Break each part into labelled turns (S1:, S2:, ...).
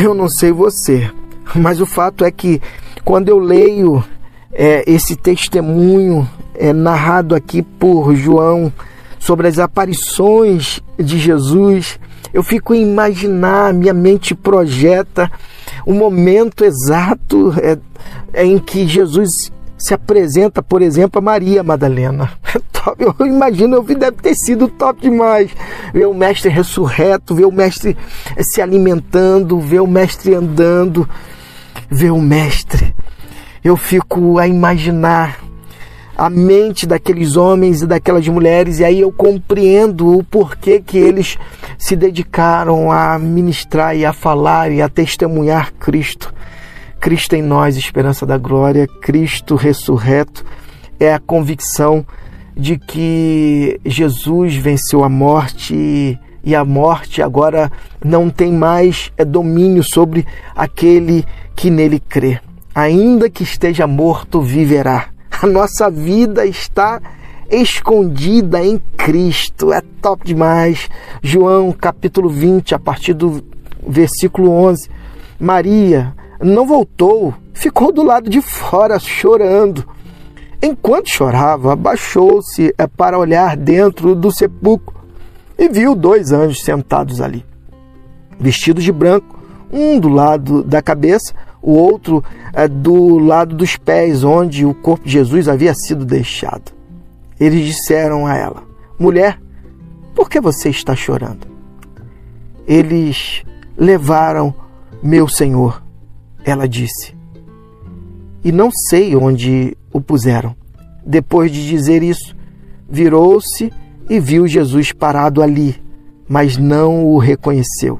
S1: Eu não sei você, mas o fato é que quando eu leio é, esse testemunho é, narrado aqui por João sobre as aparições de Jesus, eu fico a imaginar, minha mente projeta o momento exato é, é em que Jesus se apresenta, por exemplo, a Maria Madalena. Eu imagino, eu vi, deve ter sido top demais. Ver o mestre ressurreto, ver o mestre se alimentando, ver o mestre andando, ver o mestre. Eu fico a imaginar a mente daqueles homens e daquelas mulheres, e aí eu compreendo o porquê que eles se dedicaram a ministrar e a falar e a testemunhar Cristo. Cristo em nós, esperança da glória, Cristo ressurreto, é a convicção de que Jesus venceu a morte e a morte agora não tem mais é, domínio sobre aquele que nele crê. Ainda que esteja morto, viverá. A nossa vida está escondida em Cristo. É top demais. João capítulo 20, a partir do versículo 11. Maria não voltou, ficou do lado de fora chorando. Enquanto chorava, abaixou-se é, para olhar dentro do sepulcro e viu dois anjos sentados ali, vestidos de branco, um do lado da cabeça, o outro é, do lado dos pés, onde o corpo de Jesus havia sido deixado. Eles disseram a ela: Mulher, por que você está chorando? Eles levaram meu senhor, ela disse, e não sei onde o puseram. Depois de dizer isso, virou-se e viu Jesus parado ali, mas não o reconheceu.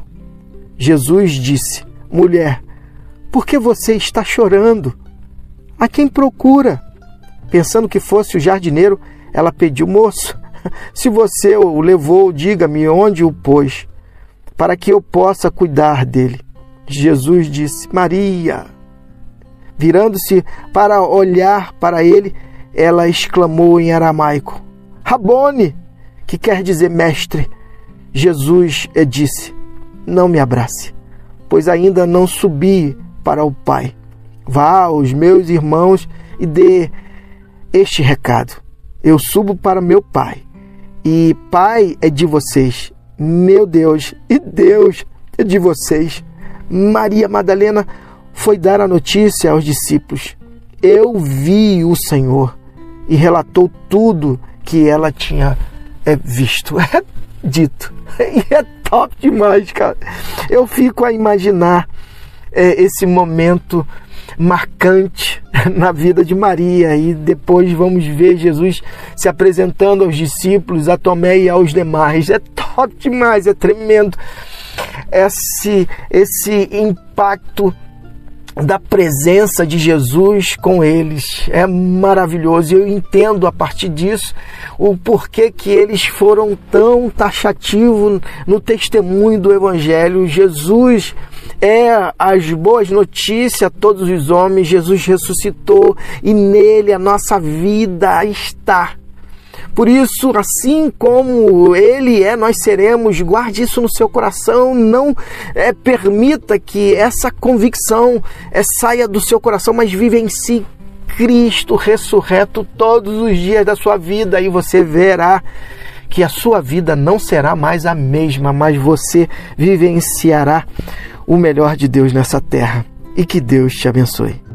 S1: Jesus disse: Mulher, por que você está chorando? A quem procura? Pensando que fosse o jardineiro, ela pediu: Moço, se você o levou, diga-me onde o pôs, para que eu possa cuidar dele. Jesus disse: Maria. Virando-se para olhar para ele, ela exclamou em aramaico: Rabone, que quer dizer mestre. Jesus disse: Não me abrace, pois ainda não subi para o Pai. Vá aos meus irmãos e dê este recado. Eu subo para meu Pai, e Pai é de vocês, meu Deus, e Deus é de vocês. Maria Madalena foi dar a notícia aos discípulos. Eu vi o Senhor e relatou tudo que ela tinha é, visto. É dito. E é top demais, cara. Eu fico a imaginar é, esse momento marcante na vida de Maria e depois vamos ver Jesus se apresentando aos discípulos, a Tomé e aos demais. É top demais, é tremendo esse esse impacto da presença de Jesus com eles. É maravilhoso. Eu entendo a partir disso o porquê que eles foram tão taxativos no testemunho do Evangelho. Jesus é as boas notícias a todos os homens. Jesus ressuscitou e nele a nossa vida está. Por isso, assim como Ele é, nós seremos. Guarde isso no seu coração. Não é, permita que essa convicção é, saia do seu coração, mas vive em si Cristo ressurreto todos os dias da sua vida e você verá que a sua vida não será mais a mesma, mas você vivenciará o melhor de Deus nessa terra. E que Deus te abençoe.